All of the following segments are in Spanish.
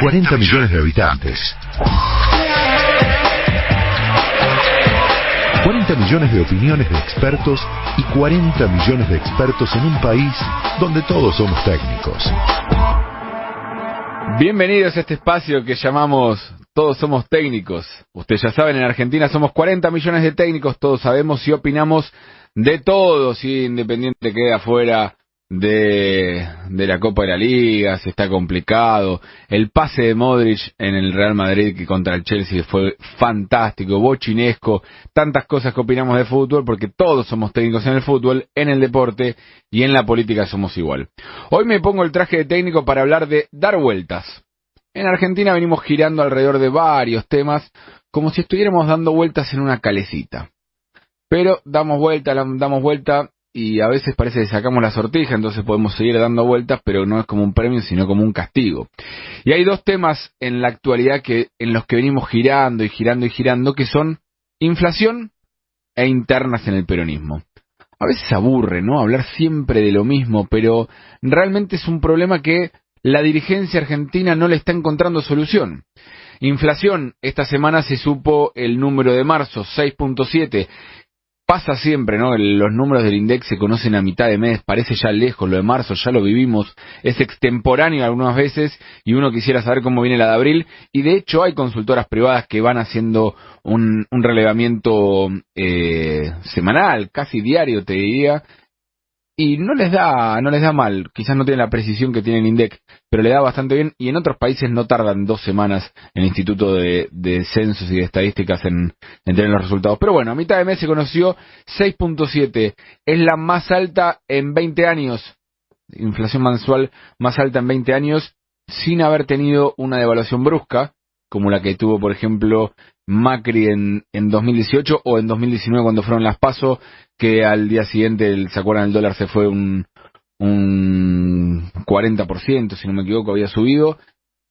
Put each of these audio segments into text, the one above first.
40 millones de habitantes. 40 millones de opiniones de expertos y 40 millones de expertos en un país donde todos somos técnicos. Bienvenidos a este espacio que llamamos Todos somos técnicos. Ustedes ya saben, en Argentina somos 40 millones de técnicos, todos sabemos y opinamos de todo, si Independiente queda afuera de, de la Copa de la Liga, se está complicado. El pase de Modric en el Real Madrid que contra el Chelsea fue fantástico, bochinesco, tantas cosas que opinamos de fútbol porque todos somos técnicos en el fútbol, en el deporte y en la política somos igual. Hoy me pongo el traje de técnico para hablar de dar vueltas. En Argentina venimos girando alrededor de varios temas como si estuviéramos dando vueltas en una calecita. Pero damos vuelta, damos vuelta y a veces parece que sacamos la sortija, entonces podemos seguir dando vueltas, pero no es como un premio, sino como un castigo. Y hay dos temas en la actualidad que en los que venimos girando y girando y girando, que son inflación e internas en el peronismo. A veces aburre, ¿no? Hablar siempre de lo mismo, pero realmente es un problema que la dirigencia argentina no le está encontrando solución. Inflación, esta semana se supo el número de marzo, 6.7, pasa siempre, ¿no? Los números del INDEX se conocen a mitad de mes, parece ya lejos, lo de marzo ya lo vivimos, es extemporáneo algunas veces y uno quisiera saber cómo viene la de abril y de hecho hay consultoras privadas que van haciendo un, un relevamiento eh, semanal, casi diario te diría, y no les da no les da mal quizás no tienen la precisión que tiene el INDEC pero le da bastante bien y en otros países no tardan dos semanas el Instituto de, Censos y de Estadísticas en, en, tener los resultados. Pero bueno a mitad de mes se conoció 6.7 es la más alta en 20 años inflación mensual más alta en 20 años sin haber tenido una devaluación brusca como la que tuvo por ejemplo Macri en, en 2018 o en 2019 cuando fueron las PASO, que al día siguiente, ¿se acuerdan? El dólar se fue un, un 40%, si no me equivoco, había subido,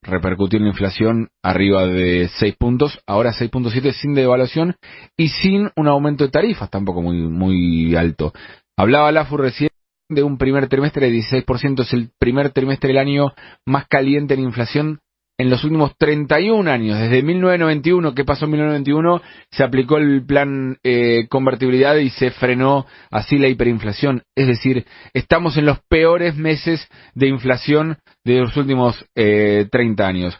repercutió en la inflación arriba de 6 puntos, ahora 6.7 sin devaluación y sin un aumento de tarifas tampoco muy, muy alto. Hablaba la recién de un primer trimestre de 16%, es el primer trimestre del año más caliente en inflación en los últimos 31 años, desde 1991, ¿qué pasó en 1991? Se aplicó el plan eh, convertibilidad y se frenó así la hiperinflación. Es decir, estamos en los peores meses de inflación de los últimos eh, 30 años.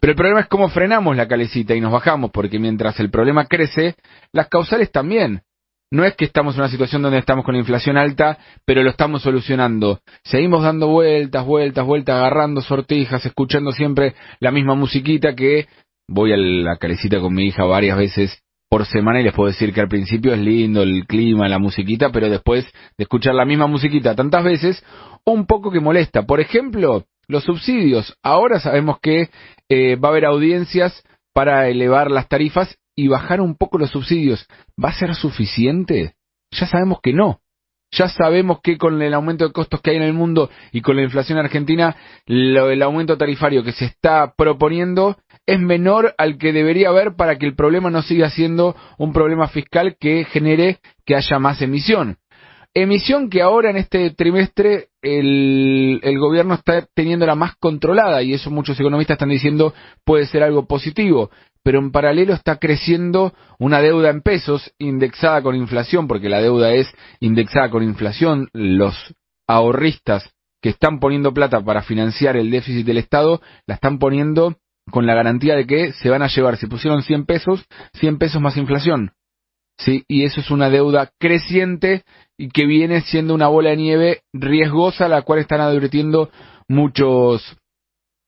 Pero el problema es cómo frenamos la calecita y nos bajamos, porque mientras el problema crece, las causales también. No es que estamos en una situación donde estamos con inflación alta, pero lo estamos solucionando. Seguimos dando vueltas, vueltas, vueltas, agarrando sortijas, escuchando siempre la misma musiquita que voy a la calecita con mi hija varias veces por semana y les puedo decir que al principio es lindo el clima, la musiquita, pero después de escuchar la misma musiquita tantas veces, un poco que molesta. Por ejemplo, los subsidios. Ahora sabemos que eh, va a haber audiencias para elevar las tarifas y bajar un poco los subsidios, ¿va a ser suficiente? Ya sabemos que no. Ya sabemos que con el aumento de costos que hay en el mundo y con la inflación argentina, el aumento tarifario que se está proponiendo es menor al que debería haber para que el problema no siga siendo un problema fiscal que genere que haya más emisión. Emisión que ahora en este trimestre el, el, gobierno está teniendo la más controlada y eso muchos economistas están diciendo puede ser algo positivo pero en paralelo está creciendo una deuda en pesos indexada con inflación, porque la deuda es indexada con inflación. Los ahorristas que están poniendo plata para financiar el déficit del Estado, la están poniendo con la garantía de que se van a llevar, si pusieron 100 pesos, 100 pesos más inflación. ¿Sí? Y eso es una deuda creciente y que viene siendo una bola de nieve riesgosa, la cual están advirtiendo muchos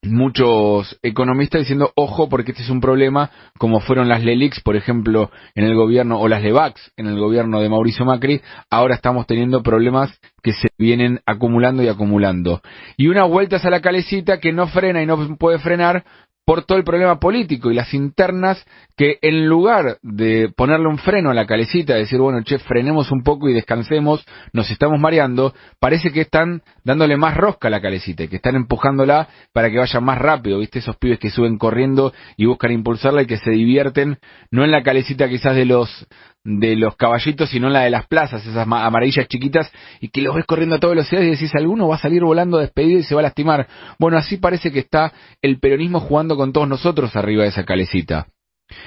muchos economistas diciendo ojo porque este es un problema como fueron las LELIX por ejemplo en el gobierno o las LEVAX en el gobierno de Mauricio Macri ahora estamos teniendo problemas que se vienen acumulando y acumulando y una vuelta a la calecita que no frena y no puede frenar por todo el problema político y las internas que en lugar de ponerle un freno a la calecita, decir, bueno, che, frenemos un poco y descansemos, nos estamos mareando, parece que están dándole más rosca a la calecita y que están empujándola para que vaya más rápido, ¿viste? Esos pibes que suben corriendo y buscan impulsarla y que se divierten, no en la calecita quizás de los de los caballitos, sino la de las plazas, esas amarillas chiquitas, y que los ves corriendo a toda velocidad y decís, alguno va a salir volando despedido y se va a lastimar. Bueno, así parece que está el peronismo jugando con todos nosotros arriba de esa calecita.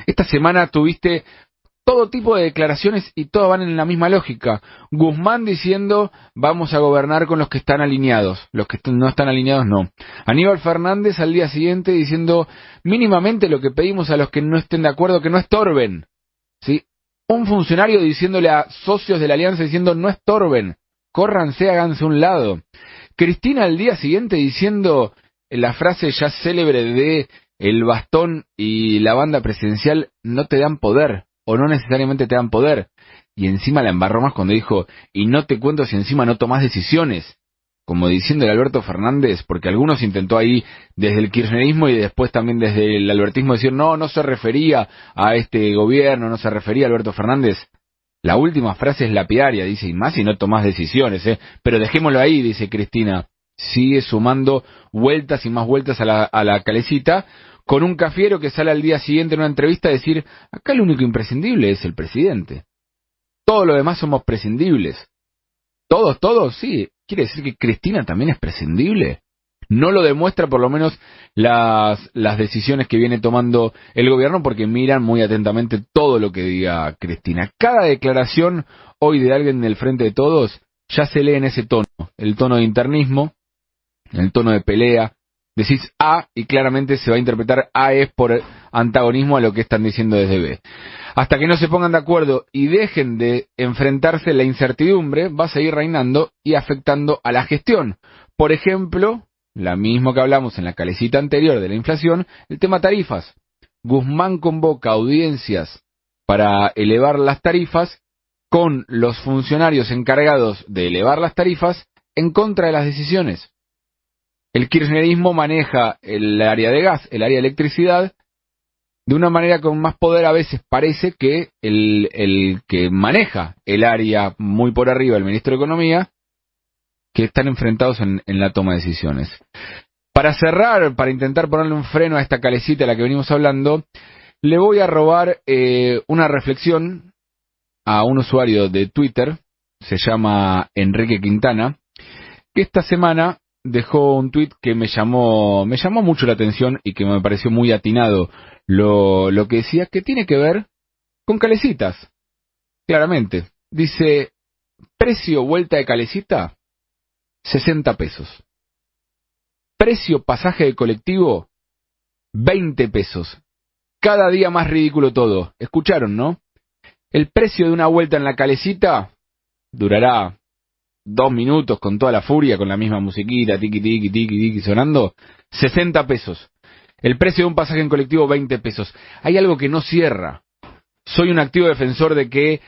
Esta semana tuviste todo tipo de declaraciones y todas van en la misma lógica. Guzmán diciendo vamos a gobernar con los que están alineados, los que no están alineados no. Aníbal Fernández al día siguiente diciendo mínimamente lo que pedimos a los que no estén de acuerdo que no estorben. ¿Sí? Un funcionario diciéndole a socios de la alianza diciendo no estorben, córranse, háganse un lado. Cristina al día siguiente diciendo la frase ya célebre de el bastón y la banda presidencial no te dan poder o no necesariamente te dan poder. Y encima la embarró más cuando dijo, y no te cuento si encima no tomas decisiones. Como diciendo el Alberto Fernández, porque algunos intentó ahí desde el kirchnerismo y después también desde el albertismo decir, no, no se refería a este gobierno, no se refería a Alberto Fernández. La última frase es lapidaria, dice, y más si no tomas decisiones, ¿eh? Pero dejémoslo ahí, dice Cristina. Sigue sumando vueltas y más vueltas a la, a la calecita, con un cafiero que sale al día siguiente en una entrevista a decir, acá lo único imprescindible es el presidente. Todo lo demás somos prescindibles. Todos, todos, sí. ¿Quiere decir que Cristina también es prescindible? No lo demuestra por lo menos las, las decisiones que viene tomando el gobierno porque miran muy atentamente todo lo que diga Cristina. Cada declaración hoy de alguien del frente de todos ya se lee en ese tono, el tono de internismo, el tono de pelea, decís A y claramente se va a interpretar A es por antagonismo a lo que están diciendo desde B. Hasta que no se pongan de acuerdo y dejen de enfrentarse la incertidumbre, va a seguir reinando y afectando a la gestión. Por ejemplo, la misma que hablamos en la calecita anterior de la inflación, el tema tarifas. Guzmán convoca audiencias para elevar las tarifas con los funcionarios encargados de elevar las tarifas en contra de las decisiones. El kirchnerismo maneja el área de gas, el área de electricidad, de una manera con más poder a veces parece que el, el que maneja el área muy por arriba, el ministro de Economía, que están enfrentados en, la toma de decisiones. Para cerrar, para intentar ponerle un freno a esta calecita de la que venimos hablando, le voy a robar eh, una reflexión a un usuario de Twitter, se llama Enrique Quintana, que esta semana dejó un tuit que me llamó, me llamó mucho la atención y que me pareció muy atinado lo, lo que decía, que tiene que ver con calecitas. Claramente. Dice, precio vuelta de calecita, 60 pesos. Precio pasaje de colectivo, 20 pesos. Cada día más ridículo todo. ¿Escucharon, no? El precio de una vuelta en la calecita durará dos minutos con toda la furia, con la misma musiquita, tiki tiki tiki tiki sonando, 60 pesos. El precio de un pasaje en colectivo, 20 pesos. Hay algo que no cierra. Soy un activo defensor de que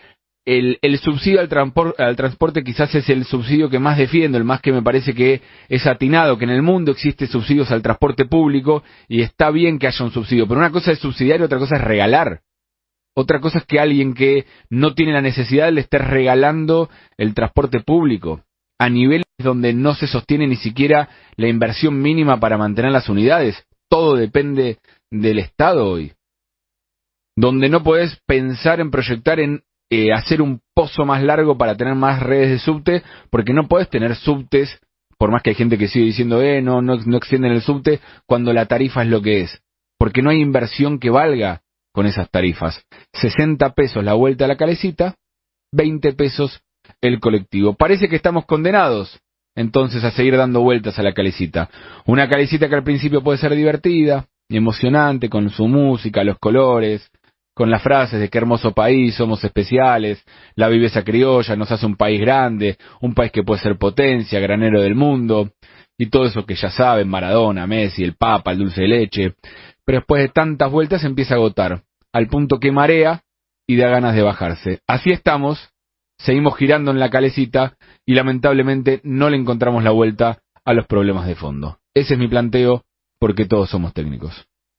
el, subsidio al, al, transporte quizás es el subsidio que más defiendo, el más que me parece que es atinado, que en el mundo existe subsidios al transporte público y está bien que haya un subsidio, pero una cosa es subsidiar y otra cosa es regalar. Otra cosa es que alguien que no tiene la necesidad le esté regalando el transporte público a niveles donde no se sostiene ni siquiera la inversión mínima para mantener las unidades. Todo depende del Estado hoy. Donde no puedes pensar en proyectar en eh, hacer un pozo más largo para tener más redes de subte, porque no puedes tener subtes, por más que hay gente que sigue diciendo, eh, no, no, no extienden el subte, cuando la tarifa es lo que es. Porque no hay inversión que valga con esas tarifas. 60 pesos la vuelta a la calecita, 20 pesos el colectivo. Parece que estamos condenados entonces a seguir dando vueltas a la calecita. Una calecita que al principio puede ser divertida y emocionante con su música, los colores, con las frases de qué hermoso país, somos especiales, la viveza criolla nos hace un país grande, un país que puede ser potencia, granero del mundo, y todo eso que ya saben, Maradona, Messi, el Papa, el dulce de leche pero después de tantas vueltas empieza a agotar, al punto que marea y da ganas de bajarse. Así estamos, seguimos girando en la calecita y lamentablemente no le encontramos la vuelta a los problemas de fondo. Ese es mi planteo porque todos somos técnicos.